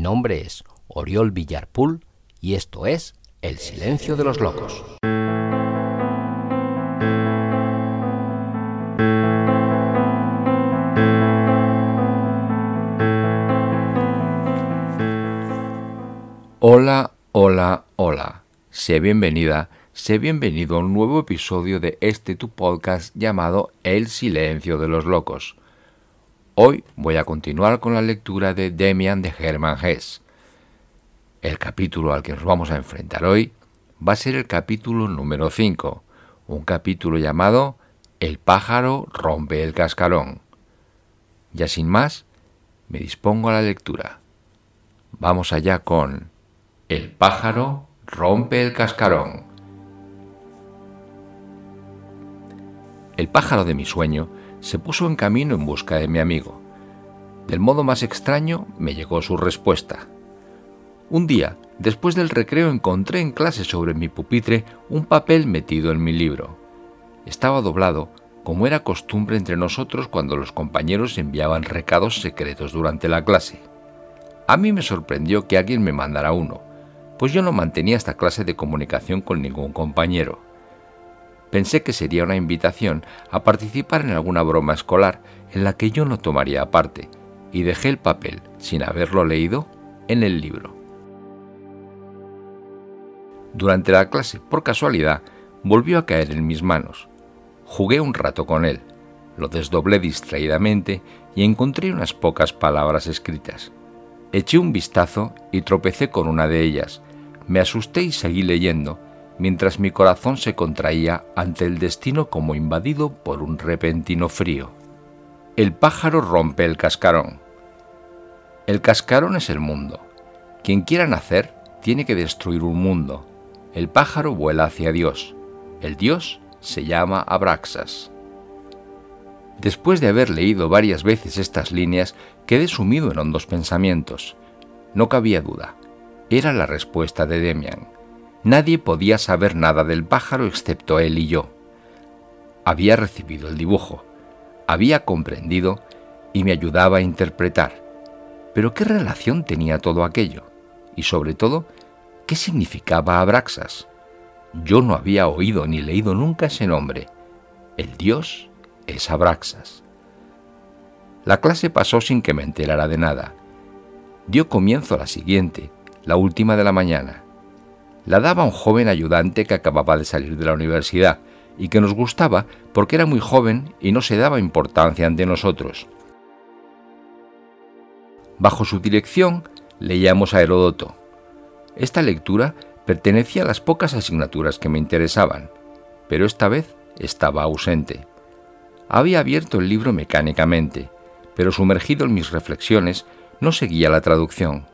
Mi nombre es Oriol Villarpool y esto es El Silencio de los Locos. Hola, hola, hola. Sé bienvenida, sé bienvenido a un nuevo episodio de este tu podcast llamado El Silencio de los Locos. Hoy voy a continuar con la lectura de Demian de Hermann Hesse. El capítulo al que nos vamos a enfrentar hoy va a ser el capítulo número 5, un capítulo llamado El pájaro rompe el cascarón. Ya sin más, me dispongo a la lectura. Vamos allá con El pájaro rompe el cascarón. El pájaro de mi sueño se puso en camino en busca de mi amigo. Del modo más extraño me llegó su respuesta. Un día, después del recreo, encontré en clase sobre mi pupitre un papel metido en mi libro. Estaba doblado, como era costumbre entre nosotros cuando los compañeros enviaban recados secretos durante la clase. A mí me sorprendió que alguien me mandara uno, pues yo no mantenía esta clase de comunicación con ningún compañero. Pensé que sería una invitación a participar en alguna broma escolar en la que yo no tomaría parte, y dejé el papel, sin haberlo leído, en el libro. Durante la clase, por casualidad, volvió a caer en mis manos. Jugué un rato con él, lo desdoblé distraídamente y encontré unas pocas palabras escritas. Eché un vistazo y tropecé con una de ellas, me asusté y seguí leyendo, mientras mi corazón se contraía ante el destino como invadido por un repentino frío. El pájaro rompe el cascarón. El cascarón es el mundo. Quien quiera nacer tiene que destruir un mundo. El pájaro vuela hacia Dios. El Dios se llama Abraxas. Después de haber leído varias veces estas líneas, quedé sumido en hondos pensamientos. No cabía duda era la respuesta de Demian. Nadie podía saber nada del pájaro excepto él y yo. Había recibido el dibujo, había comprendido y me ayudaba a interpretar. Pero ¿qué relación tenía todo aquello? Y sobre todo, ¿qué significaba Abraxas? Yo no había oído ni leído nunca ese nombre. El dios es Abraxas. La clase pasó sin que me enterara de nada. Dio comienzo a la siguiente, la última de la mañana. La daba un joven ayudante que acababa de salir de la universidad y que nos gustaba porque era muy joven y no se daba importancia ante nosotros. Bajo su dirección leíamos a Heródoto. Esta lectura pertenecía a las pocas asignaturas que me interesaban, pero esta vez estaba ausente. Había abierto el libro mecánicamente, pero sumergido en mis reflexiones no seguía la traducción.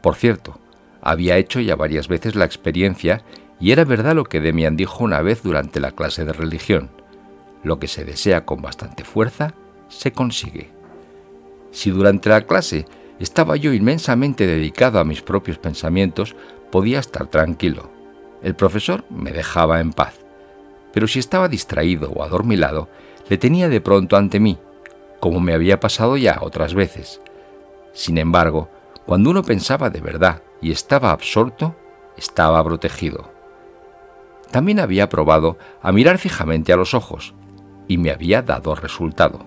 Por cierto, había hecho ya varias veces la experiencia y era verdad lo que Demian dijo una vez durante la clase de religión. Lo que se desea con bastante fuerza, se consigue. Si durante la clase estaba yo inmensamente dedicado a mis propios pensamientos, podía estar tranquilo. El profesor me dejaba en paz. Pero si estaba distraído o adormilado, le tenía de pronto ante mí, como me había pasado ya otras veces. Sin embargo, cuando uno pensaba de verdad y estaba absorto, estaba protegido. También había probado a mirar fijamente a los ojos y me había dado resultado.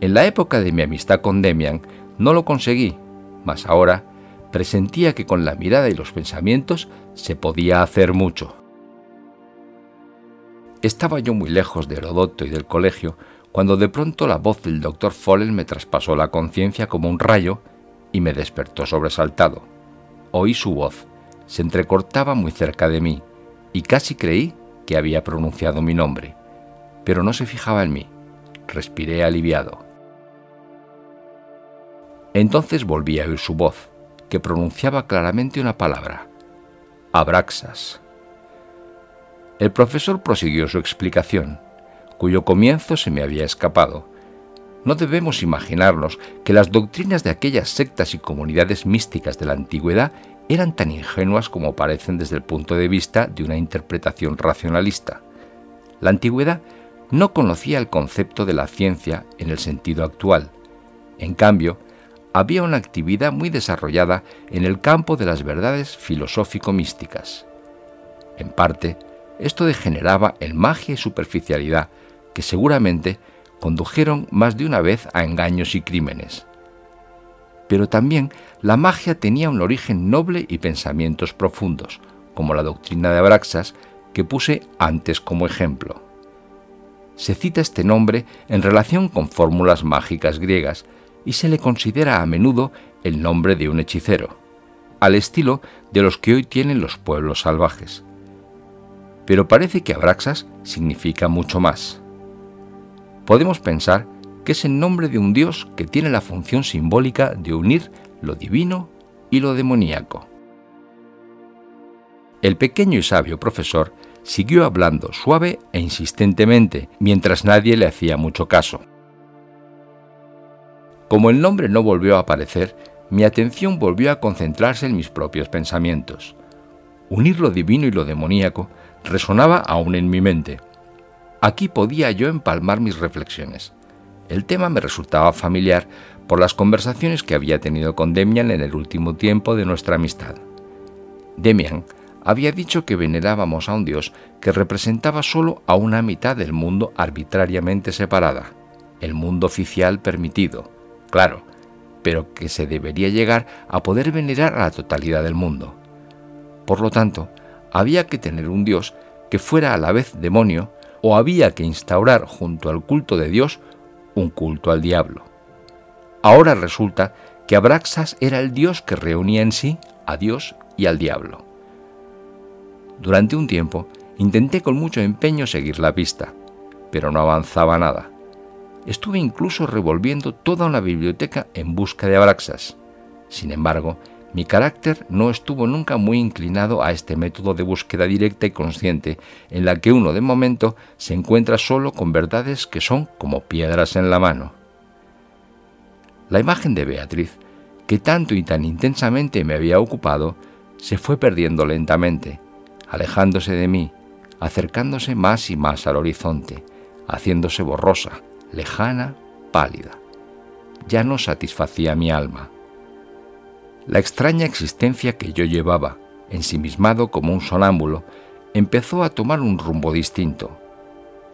En la época de mi amistad con Demian no lo conseguí, mas ahora presentía que con la mirada y los pensamientos se podía hacer mucho. Estaba yo muy lejos de Herodoto y del colegio cuando de pronto la voz del doctor Follen me traspasó la conciencia como un rayo y me despertó sobresaltado. Oí su voz, se entrecortaba muy cerca de mí y casi creí que había pronunciado mi nombre, pero no se fijaba en mí. Respiré aliviado. Entonces volví a oír su voz, que pronunciaba claramente una palabra, Abraxas. El profesor prosiguió su explicación, cuyo comienzo se me había escapado, no debemos imaginarnos que las doctrinas de aquellas sectas y comunidades místicas de la antigüedad eran tan ingenuas como parecen desde el punto de vista de una interpretación racionalista. La antigüedad no conocía el concepto de la ciencia en el sentido actual. En cambio, había una actividad muy desarrollada en el campo de las verdades filosófico-místicas. En parte, esto degeneraba en magia y superficialidad que seguramente condujeron más de una vez a engaños y crímenes. Pero también la magia tenía un origen noble y pensamientos profundos, como la doctrina de Abraxas que puse antes como ejemplo. Se cita este nombre en relación con fórmulas mágicas griegas y se le considera a menudo el nombre de un hechicero, al estilo de los que hoy tienen los pueblos salvajes. Pero parece que Abraxas significa mucho más. Podemos pensar que es el nombre de un dios que tiene la función simbólica de unir lo divino y lo demoníaco. El pequeño y sabio profesor siguió hablando suave e insistentemente mientras nadie le hacía mucho caso. Como el nombre no volvió a aparecer, mi atención volvió a concentrarse en mis propios pensamientos. Unir lo divino y lo demoníaco resonaba aún en mi mente. Aquí podía yo empalmar mis reflexiones. El tema me resultaba familiar por las conversaciones que había tenido con Demian en el último tiempo de nuestra amistad. Demian había dicho que venerábamos a un Dios que representaba solo a una mitad del mundo arbitrariamente separada, el mundo oficial permitido, claro, pero que se debería llegar a poder venerar a la totalidad del mundo. Por lo tanto, había que tener un Dios que fuera a la vez demonio o había que instaurar junto al culto de Dios un culto al diablo. Ahora resulta que Abraxas era el Dios que reunía en sí a Dios y al diablo. Durante un tiempo intenté con mucho empeño seguir la pista, pero no avanzaba nada. Estuve incluso revolviendo toda una biblioteca en busca de Abraxas. Sin embargo, mi carácter no estuvo nunca muy inclinado a este método de búsqueda directa y consciente, en la que uno de momento se encuentra solo con verdades que son como piedras en la mano. La imagen de Beatriz, que tanto y tan intensamente me había ocupado, se fue perdiendo lentamente, alejándose de mí, acercándose más y más al horizonte, haciéndose borrosa, lejana, pálida. Ya no satisfacía mi alma la extraña existencia que yo llevaba, ensimismado como un sonámbulo, empezó a tomar un rumbo distinto.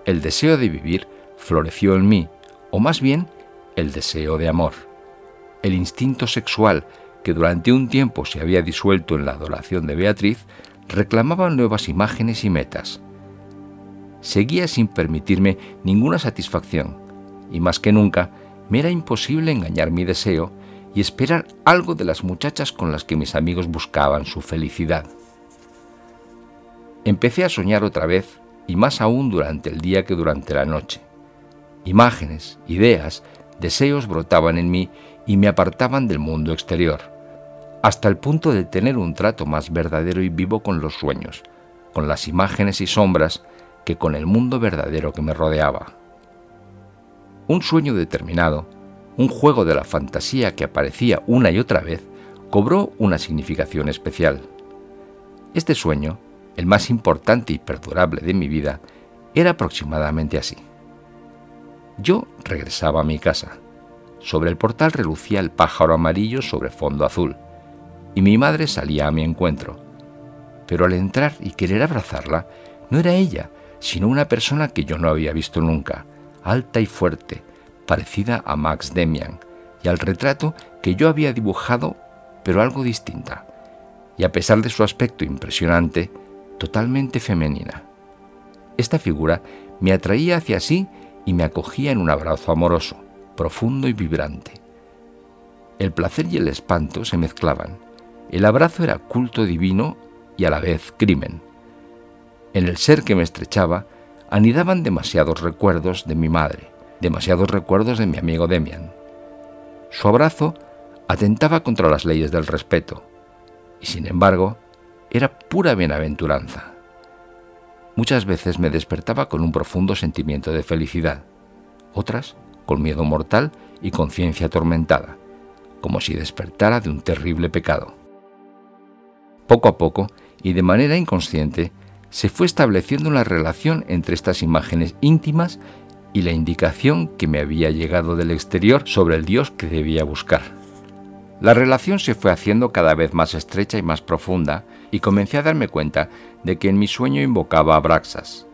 El deseo de vivir floreció en mí, o más bien el deseo de amor. El instinto sexual, que durante un tiempo se había disuelto en la adoración de Beatriz, reclamaba nuevas imágenes y metas. Seguía sin permitirme ninguna satisfacción, y más que nunca me era imposible engañar mi deseo y esperar algo de las muchachas con las que mis amigos buscaban su felicidad. Empecé a soñar otra vez y más aún durante el día que durante la noche. Imágenes, ideas, deseos brotaban en mí y me apartaban del mundo exterior, hasta el punto de tener un trato más verdadero y vivo con los sueños, con las imágenes y sombras que con el mundo verdadero que me rodeaba. Un sueño determinado un juego de la fantasía que aparecía una y otra vez, cobró una significación especial. Este sueño, el más importante y perdurable de mi vida, era aproximadamente así. Yo regresaba a mi casa. Sobre el portal relucía el pájaro amarillo sobre fondo azul, y mi madre salía a mi encuentro. Pero al entrar y querer abrazarla, no era ella, sino una persona que yo no había visto nunca, alta y fuerte, parecida a Max Demian y al retrato que yo había dibujado, pero algo distinta, y a pesar de su aspecto impresionante, totalmente femenina. Esta figura me atraía hacia sí y me acogía en un abrazo amoroso, profundo y vibrante. El placer y el espanto se mezclaban. El abrazo era culto divino y a la vez crimen. En el ser que me estrechaba anidaban demasiados recuerdos de mi madre, demasiados recuerdos de mi amigo Demian. Su abrazo atentaba contra las leyes del respeto, y sin embargo era pura bienaventuranza. Muchas veces me despertaba con un profundo sentimiento de felicidad, otras con miedo mortal y conciencia atormentada, como si despertara de un terrible pecado. Poco a poco, y de manera inconsciente, se fue estableciendo una relación entre estas imágenes íntimas y la indicación que me había llegado del exterior sobre el Dios que debía buscar. La relación se fue haciendo cada vez más estrecha y más profunda, y comencé a darme cuenta de que en mi sueño invocaba a Braxas.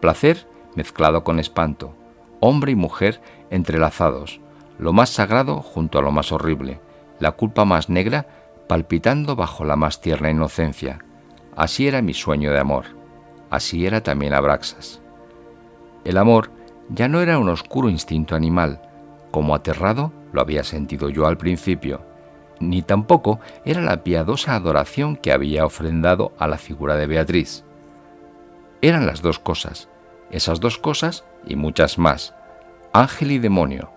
Placer mezclado con espanto, hombre y mujer entrelazados, lo más sagrado junto a lo más horrible, la culpa más negra palpitando bajo la más tierna inocencia. Así era mi sueño de amor, así era también Abraxas. El amor ya no era un oscuro instinto animal, como aterrado lo había sentido yo al principio, ni tampoco era la piadosa adoración que había ofrendado a la figura de Beatriz. Eran las dos cosas, esas dos cosas y muchas más, ángel y demonio,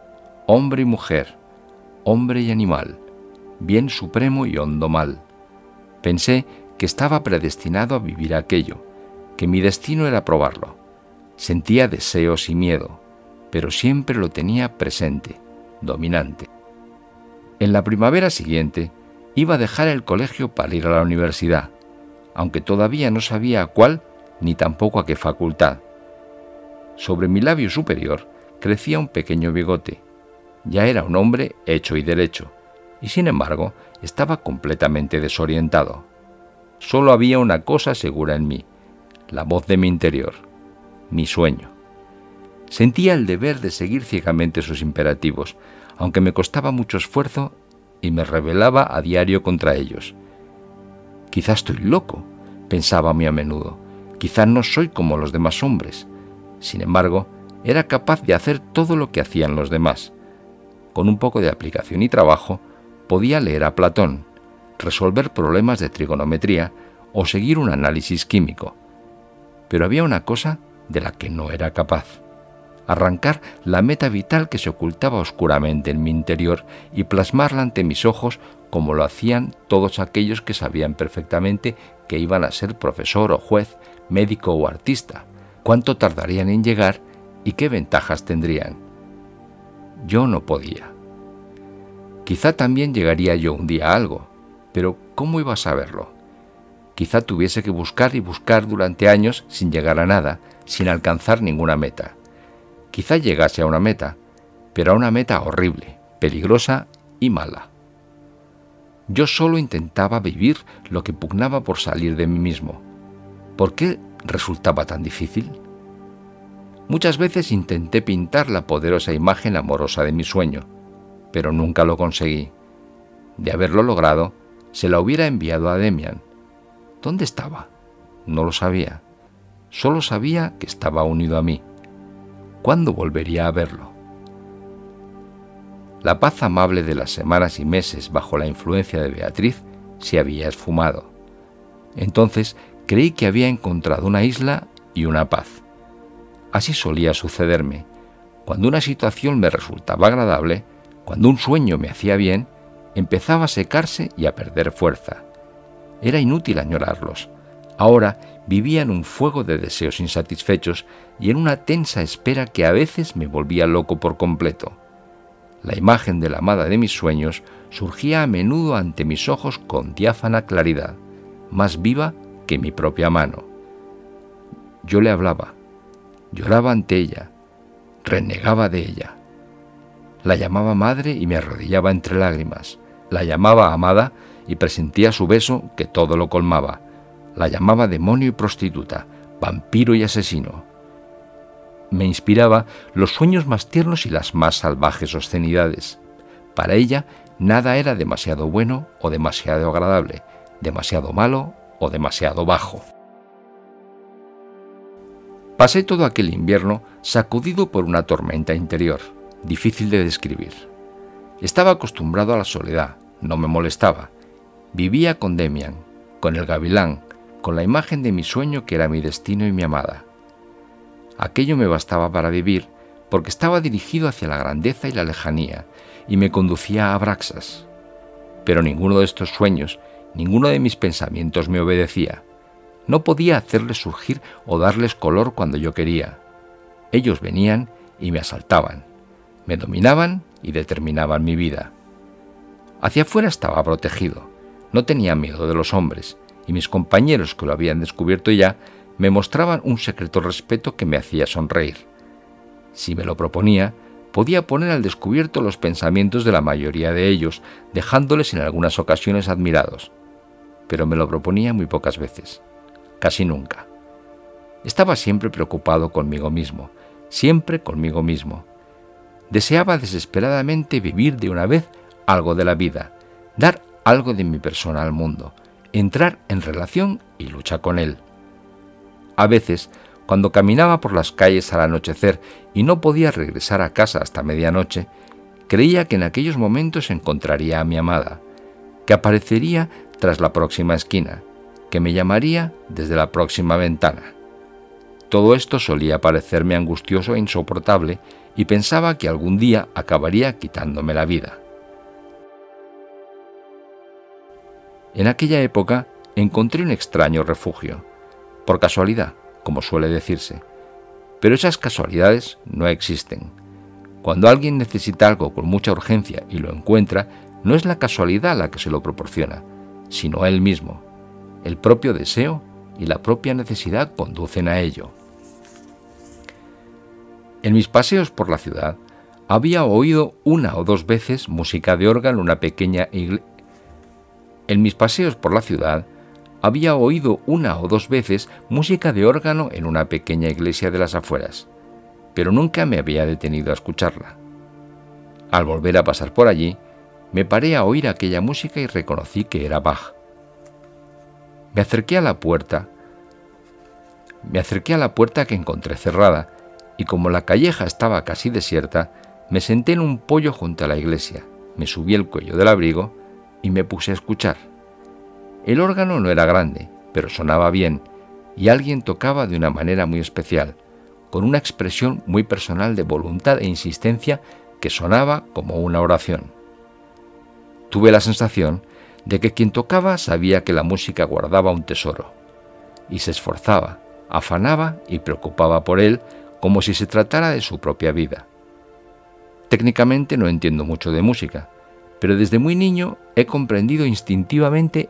hombre y mujer, hombre y animal, bien supremo y hondo mal. Pensé que estaba predestinado a vivir aquello, que mi destino era probarlo. Sentía deseos y miedo, pero siempre lo tenía presente, dominante. En la primavera siguiente iba a dejar el colegio para ir a la universidad, aunque todavía no sabía a cuál ni tampoco a qué facultad. Sobre mi labio superior crecía un pequeño bigote. Ya era un hombre hecho y derecho, y sin embargo estaba completamente desorientado. Solo había una cosa segura en mí, la voz de mi interior, mi sueño. Sentía el deber de seguir ciegamente sus imperativos, aunque me costaba mucho esfuerzo y me rebelaba a diario contra ellos. Quizá estoy loco, pensaba muy a menudo. Quizá no soy como los demás hombres. Sin embargo, era capaz de hacer todo lo que hacían los demás. Con un poco de aplicación y trabajo, podía leer a Platón, resolver problemas de trigonometría o seguir un análisis químico. Pero había una cosa de la que no era capaz arrancar la meta vital que se ocultaba oscuramente en mi interior y plasmarla ante mis ojos como lo hacían todos aquellos que sabían perfectamente que iban a ser profesor o juez, médico o artista, cuánto tardarían en llegar y qué ventajas tendrían. Yo no podía. Quizá también llegaría yo un día a algo, pero ¿cómo iba a saberlo? Quizá tuviese que buscar y buscar durante años sin llegar a nada, sin alcanzar ninguna meta. Quizá llegase a una meta, pero a una meta horrible, peligrosa y mala. Yo solo intentaba vivir lo que pugnaba por salir de mí mismo. ¿Por qué resultaba tan difícil? Muchas veces intenté pintar la poderosa imagen amorosa de mi sueño, pero nunca lo conseguí. De haberlo logrado, se la hubiera enviado a Demian. ¿Dónde estaba? No lo sabía. Solo sabía que estaba unido a mí. ¿Cuándo volvería a verlo? La paz amable de las semanas y meses bajo la influencia de Beatriz se había esfumado. Entonces creí que había encontrado una isla y una paz. Así solía sucederme. Cuando una situación me resultaba agradable, cuando un sueño me hacía bien, empezaba a secarse y a perder fuerza. Era inútil añorarlos. Ahora vivía en un fuego de deseos insatisfechos y en una tensa espera que a veces me volvía loco por completo. La imagen de la amada de mis sueños surgía a menudo ante mis ojos con diáfana claridad, más viva que mi propia mano. Yo le hablaba, lloraba ante ella, renegaba de ella. La llamaba madre y me arrodillaba entre lágrimas. La llamaba amada y presentía su beso que todo lo colmaba la llamaba demonio y prostituta, vampiro y asesino. Me inspiraba los sueños más tiernos y las más salvajes obscenidades. Para ella nada era demasiado bueno o demasiado agradable, demasiado malo o demasiado bajo. Pasé todo aquel invierno sacudido por una tormenta interior, difícil de describir. Estaba acostumbrado a la soledad, no me molestaba. Vivía con Demian, con el gavilán, con la imagen de mi sueño que era mi destino y mi amada. Aquello me bastaba para vivir, porque estaba dirigido hacia la grandeza y la lejanía, y me conducía a Abraxas. Pero ninguno de estos sueños, ninguno de mis pensamientos me obedecía. No podía hacerles surgir o darles color cuando yo quería. Ellos venían y me asaltaban, me dominaban y determinaban mi vida. Hacia afuera estaba protegido, no tenía miedo de los hombres, y mis compañeros que lo habían descubierto ya me mostraban un secreto respeto que me hacía sonreír. Si me lo proponía, podía poner al descubierto los pensamientos de la mayoría de ellos, dejándoles en algunas ocasiones admirados. Pero me lo proponía muy pocas veces, casi nunca. Estaba siempre preocupado conmigo mismo, siempre conmigo mismo. Deseaba desesperadamente vivir de una vez algo de la vida, dar algo de mi persona al mundo, entrar en relación y lucha con él. A veces cuando caminaba por las calles al anochecer y no podía regresar a casa hasta medianoche, creía que en aquellos momentos encontraría a mi amada, que aparecería tras la próxima esquina, que me llamaría desde la próxima ventana. Todo esto solía parecerme angustioso e insoportable y pensaba que algún día acabaría quitándome la vida. En aquella época encontré un extraño refugio, por casualidad como suele decirse. Pero esas casualidades no existen. Cuando alguien necesita algo con mucha urgencia y lo encuentra, no es la casualidad la que se lo proporciona, sino él mismo. El propio deseo y la propia necesidad conducen a ello. En mis paseos por la ciudad, había oído una o dos veces música de órgano en una pequeña iglesia. En mis paseos por la ciudad, había oído una o dos veces música de órgano en una pequeña iglesia de las afueras, pero nunca me había detenido a escucharla. Al volver a pasar por allí, me paré a oír aquella música y reconocí que era Bach. Me acerqué a la puerta, me acerqué a la puerta que encontré cerrada, y como la calleja estaba casi desierta, me senté en un pollo junto a la iglesia, me subí el cuello del abrigo y me puse a escuchar. El órgano no era grande, pero sonaba bien, y alguien tocaba de una manera muy especial, con una expresión muy personal de voluntad e insistencia que sonaba como una oración. Tuve la sensación de que quien tocaba sabía que la música guardaba un tesoro, y se esforzaba, afanaba y preocupaba por él como si se tratara de su propia vida. Técnicamente no entiendo mucho de música, pero desde muy niño he comprendido instintivamente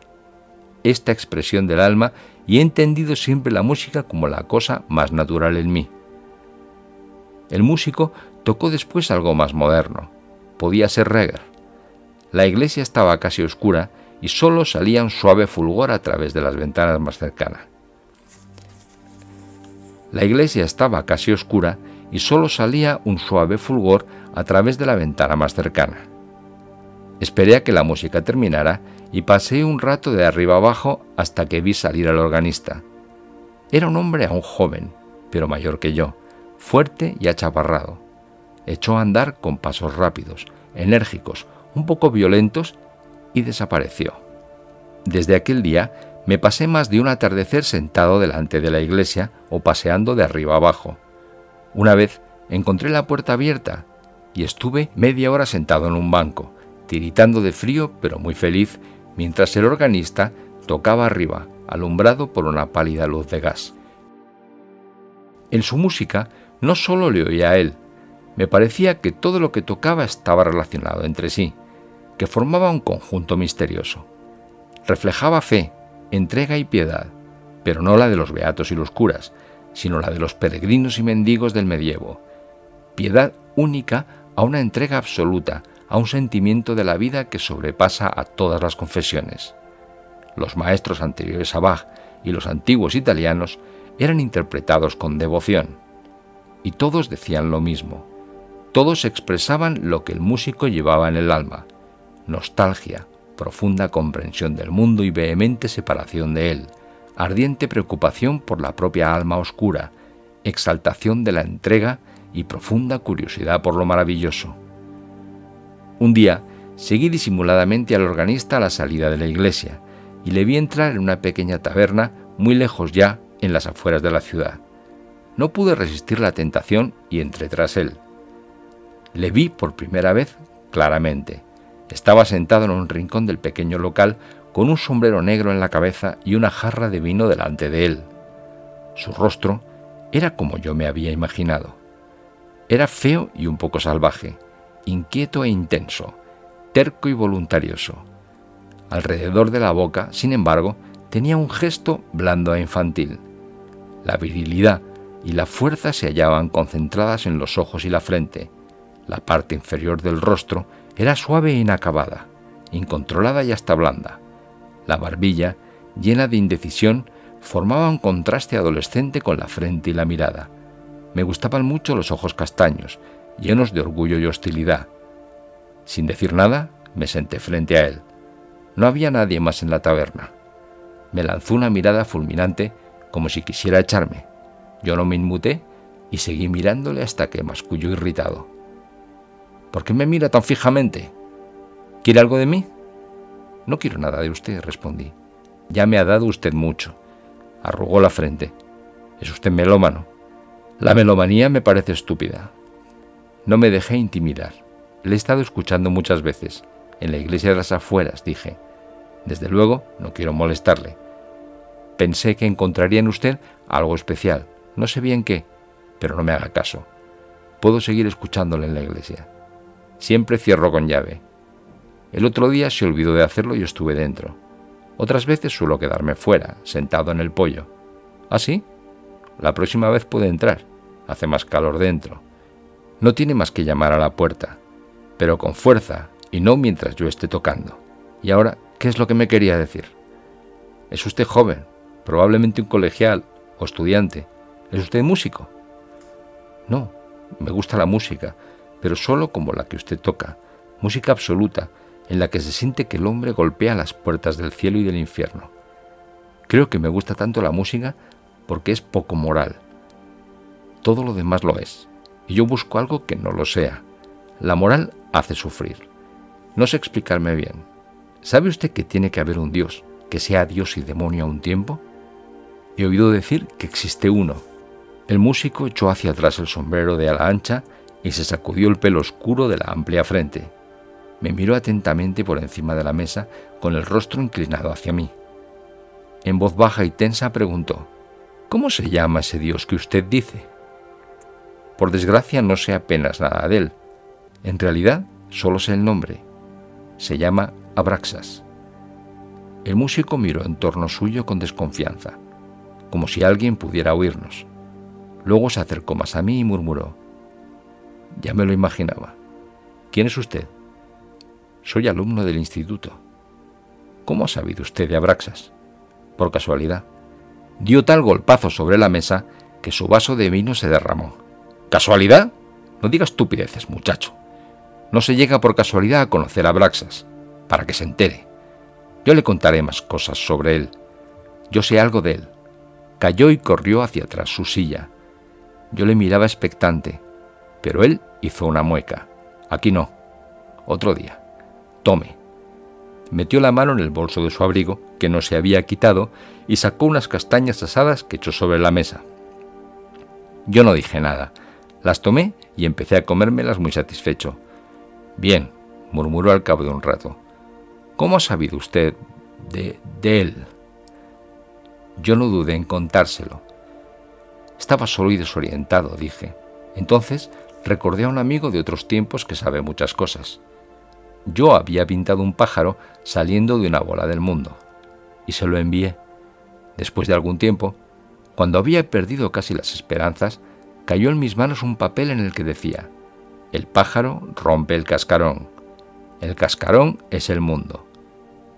esta expresión del alma y he entendido siempre la música como la cosa más natural en mí. El músico tocó después algo más moderno. Podía ser Reger. La iglesia estaba casi oscura y solo salía un suave fulgor a través de las ventanas más cercanas. La iglesia estaba casi oscura y solo salía un suave fulgor a través de la ventana más cercana. Esperé a que la música terminara y pasé un rato de arriba abajo hasta que vi salir al organista. Era un hombre aún joven, pero mayor que yo, fuerte y achaparrado. Echó a andar con pasos rápidos, enérgicos, un poco violentos y desapareció. Desde aquel día me pasé más de un atardecer sentado delante de la iglesia o paseando de arriba abajo. Una vez encontré la puerta abierta y estuve media hora sentado en un banco, tiritando de frío pero muy feliz, mientras el organista tocaba arriba, alumbrado por una pálida luz de gas. En su música no solo le oía a él, me parecía que todo lo que tocaba estaba relacionado entre sí, que formaba un conjunto misterioso. Reflejaba fe, entrega y piedad, pero no la de los beatos y los curas, sino la de los peregrinos y mendigos del medievo. Piedad única a una entrega absoluta, a un sentimiento de la vida que sobrepasa a todas las confesiones. Los maestros anteriores a Bach y los antiguos italianos eran interpretados con devoción. Y todos decían lo mismo. Todos expresaban lo que el músico llevaba en el alma. Nostalgia, profunda comprensión del mundo y vehemente separación de él, ardiente preocupación por la propia alma oscura, exaltación de la entrega y profunda curiosidad por lo maravilloso. Un día seguí disimuladamente al organista a la salida de la iglesia y le vi entrar en una pequeña taberna muy lejos ya en las afueras de la ciudad. No pude resistir la tentación y entré tras él. Le vi por primera vez claramente. Estaba sentado en un rincón del pequeño local con un sombrero negro en la cabeza y una jarra de vino delante de él. Su rostro era como yo me había imaginado. Era feo y un poco salvaje inquieto e intenso, terco y voluntarioso. Alrededor de la boca, sin embargo, tenía un gesto blando e infantil. La virilidad y la fuerza se hallaban concentradas en los ojos y la frente. La parte inferior del rostro era suave e inacabada, incontrolada y hasta blanda. La barbilla, llena de indecisión, formaba un contraste adolescente con la frente y la mirada. Me gustaban mucho los ojos castaños, llenos de orgullo y hostilidad. Sin decir nada, me senté frente a él. No había nadie más en la taberna. Me lanzó una mirada fulminante como si quisiera echarme. Yo no me inmuté y seguí mirándole hasta que masculló irritado. ¿Por qué me mira tan fijamente? ¿Quiere algo de mí? No quiero nada de usted, respondí. Ya me ha dado usted mucho. Arrugó la frente. Es usted melómano. La melomanía me parece estúpida. No me dejé intimidar. Le he estado escuchando muchas veces. En la iglesia de las afueras, dije. Desde luego, no quiero molestarle. Pensé que encontraría en usted algo especial. No sé bien qué, pero no me haga caso. Puedo seguir escuchándole en la iglesia. Siempre cierro con llave. El otro día se olvidó de hacerlo y estuve dentro. Otras veces suelo quedarme fuera, sentado en el pollo. ¿Ah, sí? La próxima vez puede entrar. Hace más calor dentro. No tiene más que llamar a la puerta, pero con fuerza y no mientras yo esté tocando. Y ahora, ¿qué es lo que me quería decir? Es usted joven, probablemente un colegial o estudiante. ¿Es usted músico? No, me gusta la música, pero solo como la que usted toca, música absoluta, en la que se siente que el hombre golpea las puertas del cielo y del infierno. Creo que me gusta tanto la música porque es poco moral. Todo lo demás lo es, y yo busco algo que no lo sea. La moral hace sufrir. No sé explicarme bien. ¿Sabe usted que tiene que haber un Dios, que sea Dios y demonio a un tiempo? He oído decir que existe uno. El músico echó hacia atrás el sombrero de ala ancha y se sacudió el pelo oscuro de la amplia frente. Me miró atentamente por encima de la mesa con el rostro inclinado hacia mí. En voz baja y tensa preguntó, ¿Cómo se llama ese Dios que usted dice? Por desgracia no sé apenas nada de él. En realidad solo sé el nombre. Se llama Abraxas. El músico miró en torno suyo con desconfianza, como si alguien pudiera oírnos. Luego se acercó más a mí y murmuró, ya me lo imaginaba. ¿Quién es usted? Soy alumno del instituto. ¿Cómo ha sabido usted de Abraxas? Por casualidad. Dio tal golpazo sobre la mesa que su vaso de vino se derramó. ¿Casualidad? No diga estupideces, muchacho. No se llega por casualidad a conocer a Abraxas, para que se entere. Yo le contaré más cosas sobre él. Yo sé algo de él. Cayó y corrió hacia atrás su silla. Yo le miraba expectante, pero él hizo una mueca. Aquí no. Otro día. Tome. Metió la mano en el bolso de su abrigo, que no se había quitado, y sacó unas castañas asadas que echó sobre la mesa. Yo no dije nada. Las tomé y empecé a comérmelas muy satisfecho. Bien, murmuró al cabo de un rato. ¿Cómo ha sabido usted de, de él? Yo no dudé en contárselo. Estaba solo y desorientado, dije. Entonces recordé a un amigo de otros tiempos que sabe muchas cosas. Yo había pintado un pájaro saliendo de una bola del mundo, y se lo envié. Después de algún tiempo, cuando había perdido casi las esperanzas, cayó en mis manos un papel en el que decía, el pájaro rompe el cascarón. El cascarón es el mundo.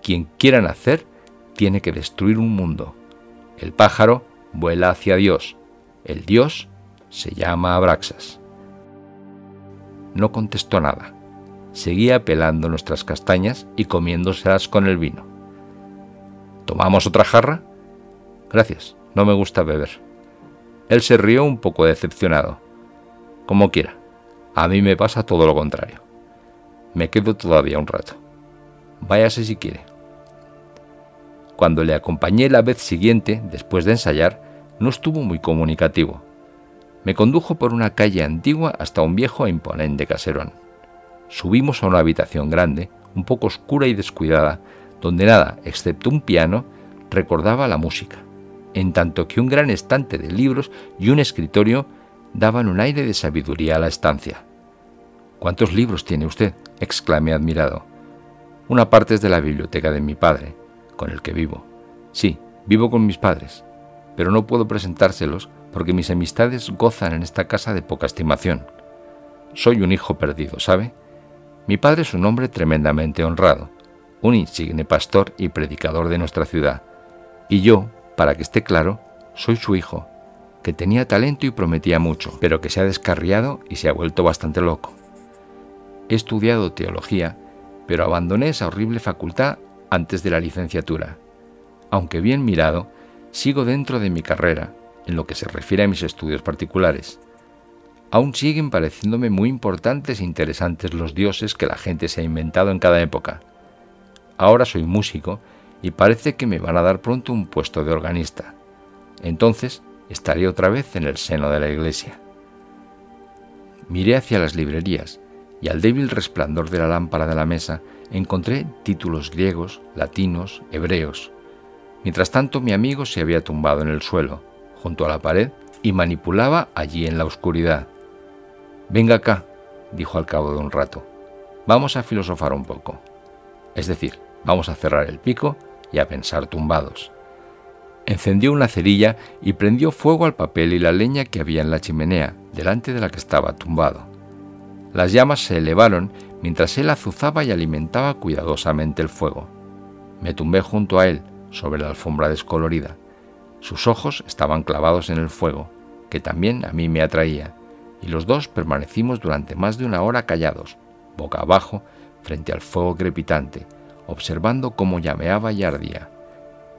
Quien quiera nacer tiene que destruir un mundo. El pájaro vuela hacia Dios. El Dios se llama Abraxas no contestó nada. Seguía pelando nuestras castañas y comiéndoselas con el vino. ¿Tomamos otra jarra? Gracias, no me gusta beber. Él se rió un poco decepcionado. Como quiera, a mí me pasa todo lo contrario. Me quedo todavía un rato. Váyase si quiere. Cuando le acompañé la vez siguiente, después de ensayar, no estuvo muy comunicativo me condujo por una calle antigua hasta un viejo e imponente caserón. Subimos a una habitación grande, un poco oscura y descuidada, donde nada, excepto un piano, recordaba la música, en tanto que un gran estante de libros y un escritorio daban un aire de sabiduría a la estancia. ¿Cuántos libros tiene usted? exclamé admirado. Una parte es de la biblioteca de mi padre, con el que vivo. Sí, vivo con mis padres, pero no puedo presentárselos porque mis amistades gozan en esta casa de poca estimación. Soy un hijo perdido, ¿sabe? Mi padre es un hombre tremendamente honrado, un insigne pastor y predicador de nuestra ciudad. Y yo, para que esté claro, soy su hijo, que tenía talento y prometía mucho, pero que se ha descarriado y se ha vuelto bastante loco. He estudiado teología, pero abandoné esa horrible facultad antes de la licenciatura. Aunque bien mirado, sigo dentro de mi carrera en lo que se refiere a mis estudios particulares. Aún siguen pareciéndome muy importantes e interesantes los dioses que la gente se ha inventado en cada época. Ahora soy músico y parece que me van a dar pronto un puesto de organista. Entonces estaré otra vez en el seno de la iglesia. Miré hacia las librerías y al débil resplandor de la lámpara de la mesa encontré títulos griegos, latinos, hebreos. Mientras tanto mi amigo se había tumbado en el suelo, junto a la pared, y manipulaba allí en la oscuridad. Venga acá, dijo al cabo de un rato. Vamos a filosofar un poco. Es decir, vamos a cerrar el pico y a pensar tumbados. Encendió una cerilla y prendió fuego al papel y la leña que había en la chimenea, delante de la que estaba tumbado. Las llamas se elevaron mientras él azuzaba y alimentaba cuidadosamente el fuego. Me tumbé junto a él, sobre la alfombra descolorida. Sus ojos estaban clavados en el fuego, que también a mí me atraía, y los dos permanecimos durante más de una hora callados, boca abajo, frente al fuego crepitante, observando cómo llameaba y ardía,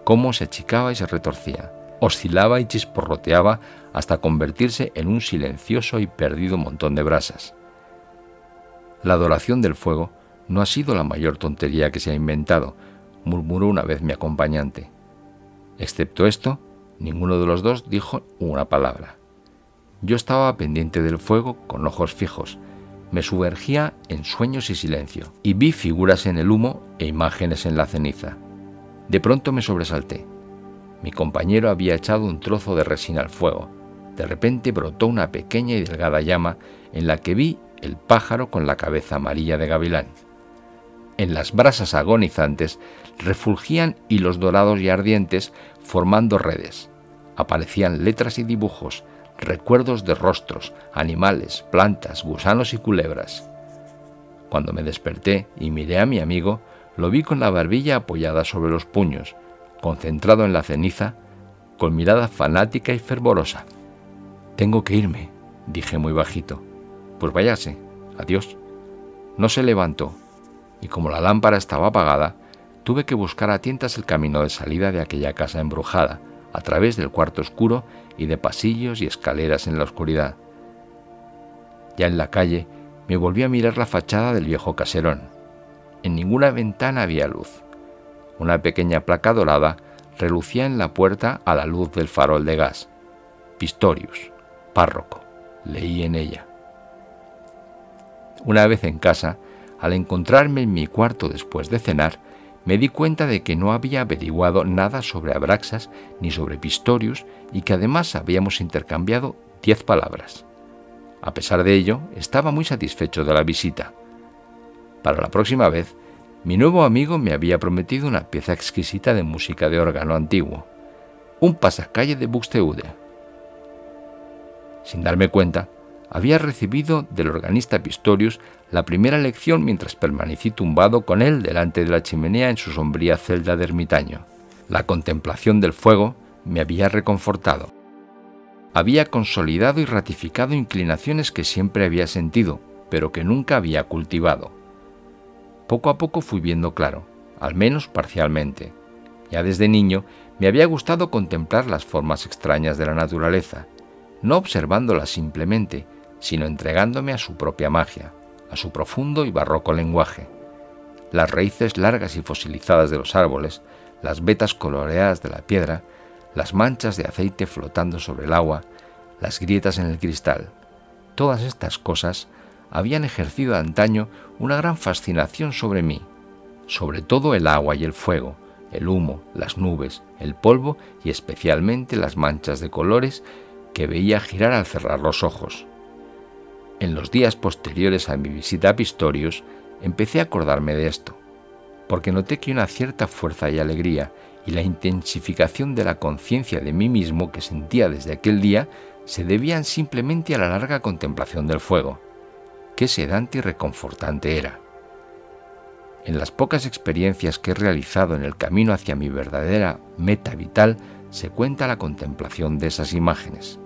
cómo se achicaba y se retorcía, oscilaba y chisporroteaba hasta convertirse en un silencioso y perdido montón de brasas. La adoración del fuego no ha sido la mayor tontería que se ha inventado, murmuró una vez mi acompañante. Excepto esto, ninguno de los dos dijo una palabra. Yo estaba pendiente del fuego con ojos fijos, me sumergía en sueños y silencio, y vi figuras en el humo e imágenes en la ceniza. De pronto me sobresalté. Mi compañero había echado un trozo de resina al fuego. De repente brotó una pequeña y delgada llama en la que vi el pájaro con la cabeza amarilla de gavilán. En las brasas agonizantes refulgían hilos dorados y ardientes formando redes. Aparecían letras y dibujos, recuerdos de rostros, animales, plantas, gusanos y culebras. Cuando me desperté y miré a mi amigo, lo vi con la barbilla apoyada sobre los puños, concentrado en la ceniza, con mirada fanática y fervorosa. Tengo que irme, dije muy bajito. Pues váyase, adiós. No se levantó, y como la lámpara estaba apagada, tuve que buscar a tientas el camino de salida de aquella casa embrujada, a través del cuarto oscuro y de pasillos y escaleras en la oscuridad. Ya en la calle me volví a mirar la fachada del viejo caserón. En ninguna ventana había luz. Una pequeña placa dorada relucía en la puerta a la luz del farol de gas. Pistorius, párroco, leí en ella. Una vez en casa, al encontrarme en mi cuarto después de cenar, me di cuenta de que no había averiguado nada sobre Abraxas ni sobre Pistorius y que además habíamos intercambiado diez palabras. A pesar de ello, estaba muy satisfecho de la visita. Para la próxima vez, mi nuevo amigo me había prometido una pieza exquisita de música de órgano antiguo, un pasacalle de Buxteude. Sin darme cuenta, había recibido del organista Pistorius la primera lección mientras permanecí tumbado con él delante de la chimenea en su sombría celda de ermitaño. La contemplación del fuego me había reconfortado. Había consolidado y ratificado inclinaciones que siempre había sentido, pero que nunca había cultivado. Poco a poco fui viendo claro, al menos parcialmente. Ya desde niño me había gustado contemplar las formas extrañas de la naturaleza, no observándolas simplemente, sino entregándome a su propia magia, a su profundo y barroco lenguaje. Las raíces largas y fosilizadas de los árboles, las vetas coloreadas de la piedra, las manchas de aceite flotando sobre el agua, las grietas en el cristal. Todas estas cosas habían ejercido antaño una gran fascinación sobre mí, sobre todo el agua y el fuego, el humo, las nubes, el polvo y especialmente las manchas de colores que veía girar al cerrar los ojos. En los días posteriores a mi visita a Pistorius, empecé a acordarme de esto, porque noté que una cierta fuerza y alegría y la intensificación de la conciencia de mí mismo que sentía desde aquel día se debían simplemente a la larga contemplación del fuego. qué sedante y reconfortante era. En las pocas experiencias que he realizado en el camino hacia mi verdadera meta vital se cuenta la contemplación de esas imágenes.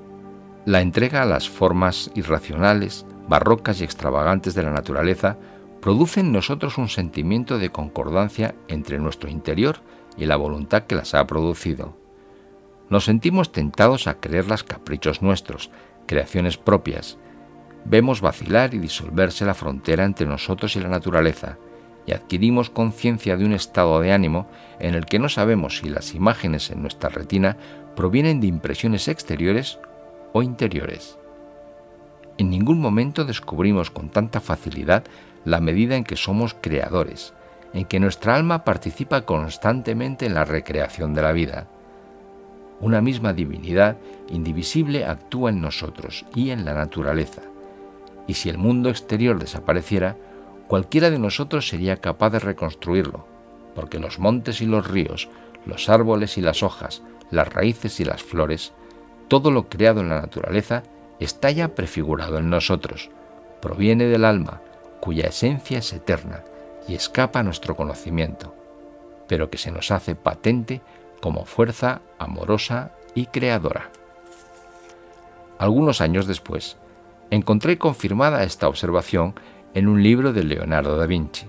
La entrega a las formas irracionales, barrocas y extravagantes de la naturaleza produce en nosotros un sentimiento de concordancia entre nuestro interior y la voluntad que las ha producido. Nos sentimos tentados a creerlas caprichos nuestros, creaciones propias. Vemos vacilar y disolverse la frontera entre nosotros y la naturaleza, y adquirimos conciencia de un estado de ánimo en el que no sabemos si las imágenes en nuestra retina provienen de impresiones exteriores o interiores. En ningún momento descubrimos con tanta facilidad la medida en que somos creadores, en que nuestra alma participa constantemente en la recreación de la vida. Una misma divinidad indivisible actúa en nosotros y en la naturaleza, y si el mundo exterior desapareciera, cualquiera de nosotros sería capaz de reconstruirlo, porque los montes y los ríos, los árboles y las hojas, las raíces y las flores, todo lo creado en la naturaleza está ya prefigurado en nosotros, proviene del alma, cuya esencia es eterna y escapa a nuestro conocimiento, pero que se nos hace patente como fuerza amorosa y creadora. Algunos años después, encontré confirmada esta observación en un libro de Leonardo da Vinci,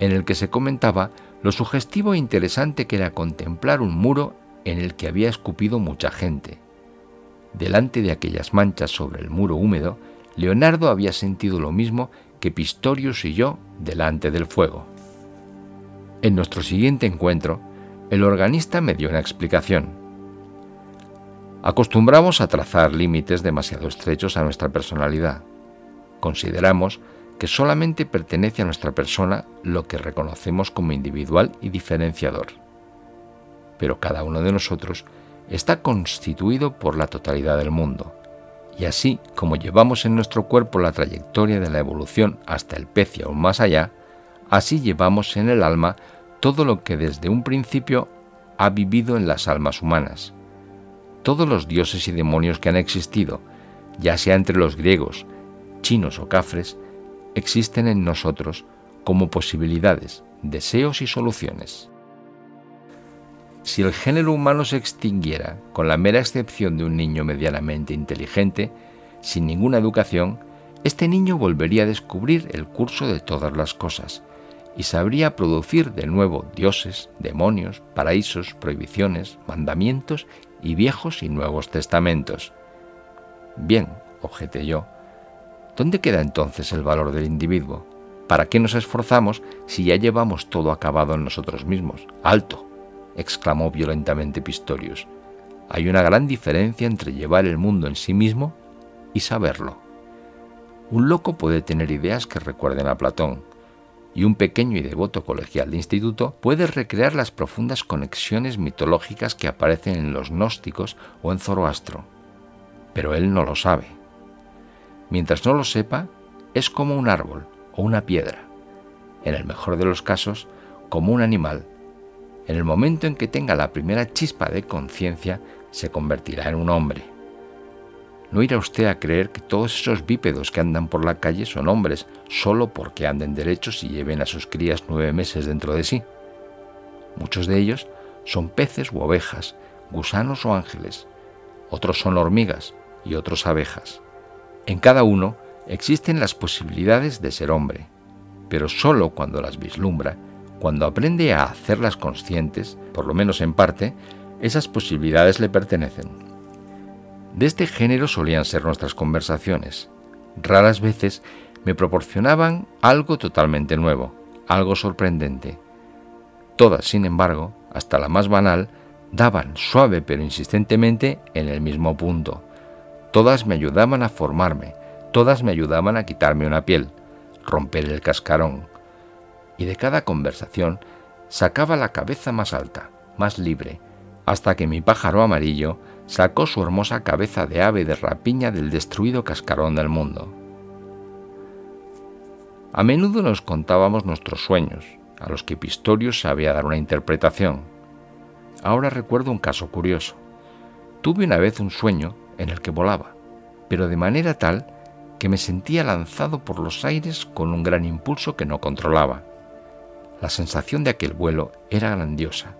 en el que se comentaba lo sugestivo e interesante que era contemplar un muro en el que había escupido mucha gente. Delante de aquellas manchas sobre el muro húmedo, Leonardo había sentido lo mismo que Pistorius y yo delante del fuego. En nuestro siguiente encuentro, el organista me dio una explicación. Acostumbramos a trazar límites demasiado estrechos a nuestra personalidad. Consideramos que solamente pertenece a nuestra persona lo que reconocemos como individual y diferenciador. Pero cada uno de nosotros está constituido por la totalidad del mundo, y así como llevamos en nuestro cuerpo la trayectoria de la evolución hasta el pez y aún más allá, así llevamos en el alma todo lo que desde un principio ha vivido en las almas humanas. Todos los dioses y demonios que han existido, ya sea entre los griegos, chinos o cafres, existen en nosotros como posibilidades, deseos y soluciones. Si el género humano se extinguiera con la mera excepción de un niño medianamente inteligente, sin ninguna educación, este niño volvería a descubrir el curso de todas las cosas y sabría producir de nuevo dioses, demonios, paraísos, prohibiciones, mandamientos y viejos y nuevos testamentos. Bien, objeté yo, ¿dónde queda entonces el valor del individuo? ¿Para qué nos esforzamos si ya llevamos todo acabado en nosotros mismos? Alto, exclamó violentamente Pistorius. Hay una gran diferencia entre llevar el mundo en sí mismo y saberlo. Un loco puede tener ideas que recuerden a Platón, y un pequeño y devoto colegial de instituto puede recrear las profundas conexiones mitológicas que aparecen en los gnósticos o en Zoroastro. Pero él no lo sabe. Mientras no lo sepa, es como un árbol o una piedra. En el mejor de los casos, como un animal en el momento en que tenga la primera chispa de conciencia, se convertirá en un hombre. No irá usted a creer que todos esos bípedos que andan por la calle son hombres solo porque anden derechos y lleven a sus crías nueve meses dentro de sí. Muchos de ellos son peces u ovejas, gusanos o ángeles. Otros son hormigas y otros abejas. En cada uno existen las posibilidades de ser hombre, pero solo cuando las vislumbra cuando aprende a hacerlas conscientes, por lo menos en parte, esas posibilidades le pertenecen. De este género solían ser nuestras conversaciones. Raras veces me proporcionaban algo totalmente nuevo, algo sorprendente. Todas, sin embargo, hasta la más banal, daban suave pero insistentemente en el mismo punto. Todas me ayudaban a formarme, todas me ayudaban a quitarme una piel, romper el cascarón, y de cada conversación sacaba la cabeza más alta, más libre, hasta que mi pájaro amarillo sacó su hermosa cabeza de ave de rapiña del destruido cascarón del mundo. A menudo nos contábamos nuestros sueños, a los que Pistorius sabía dar una interpretación. Ahora recuerdo un caso curioso. Tuve una vez un sueño en el que volaba, pero de manera tal que me sentía lanzado por los aires con un gran impulso que no controlaba. La sensación de aquel vuelo era grandiosa,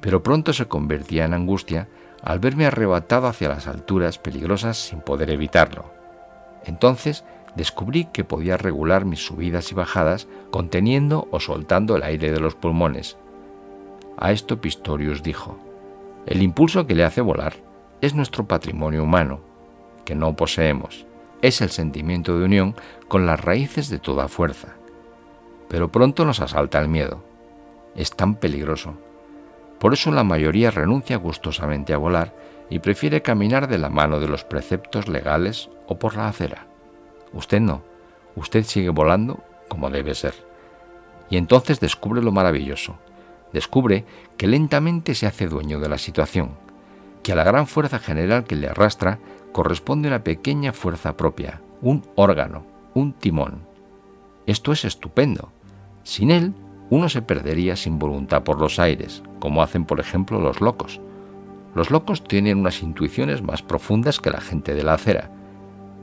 pero pronto se convertía en angustia al verme arrebatado hacia las alturas peligrosas sin poder evitarlo. Entonces descubrí que podía regular mis subidas y bajadas conteniendo o soltando el aire de los pulmones. A esto Pistorius dijo, el impulso que le hace volar es nuestro patrimonio humano, que no poseemos. Es el sentimiento de unión con las raíces de toda fuerza. Pero pronto nos asalta el miedo. Es tan peligroso por eso la mayoría renuncia gustosamente a volar y prefiere caminar de la mano de los preceptos legales o por la acera. Usted no, usted sigue volando como debe ser. Y entonces descubre lo maravilloso. Descubre que lentamente se hace dueño de la situación, que a la gran fuerza general que le arrastra corresponde una pequeña fuerza propia, un órgano, un timón. Esto es estupendo. Sin él, uno se perdería sin voluntad por los aires, como hacen por ejemplo los locos. Los locos tienen unas intuiciones más profundas que la gente de la acera,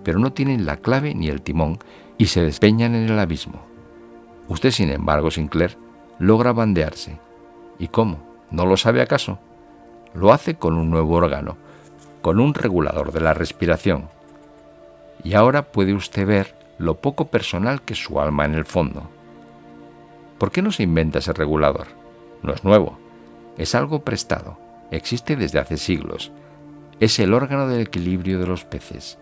pero no tienen la clave ni el timón y se despeñan en el abismo. Usted, sin embargo, Sinclair, logra bandearse. ¿Y cómo? ¿No lo sabe acaso? Lo hace con un nuevo órgano, con un regulador de la respiración. Y ahora puede usted ver lo poco personal que es su alma en el fondo. ¿Por qué no se inventa ese regulador? No es nuevo, es algo prestado, existe desde hace siglos. Es el órgano del equilibrio de los peces,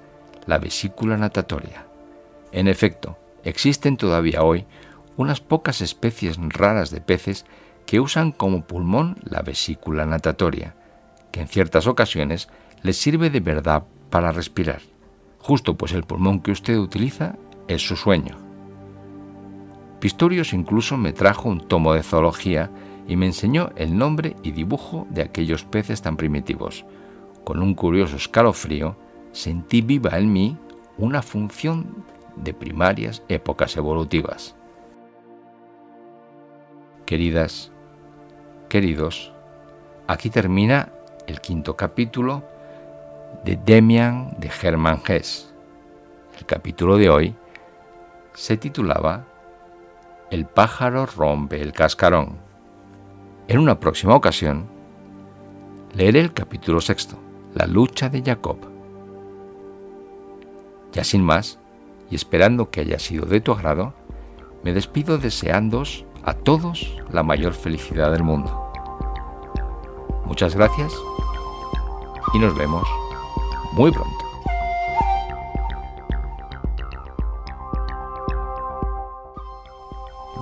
la vesícula natatoria. En efecto, existen todavía hoy unas pocas especies raras de peces que usan como pulmón la vesícula natatoria, que en ciertas ocasiones les sirve de verdad para respirar, justo pues el pulmón que usted utiliza es su sueño. Pistorius incluso me trajo un tomo de zoología y me enseñó el nombre y dibujo de aquellos peces tan primitivos. Con un curioso escalofrío, sentí viva en mí una función de primarias épocas evolutivas. Queridas, queridos, aquí termina el quinto capítulo de Demian de Hermann Hesse. El capítulo de hoy se titulaba el pájaro rompe el cascarón. En una próxima ocasión, leeré el capítulo sexto, la lucha de Jacob. Ya sin más, y esperando que haya sido de tu agrado, me despido deseándos a todos la mayor felicidad del mundo. Muchas gracias y nos vemos muy pronto.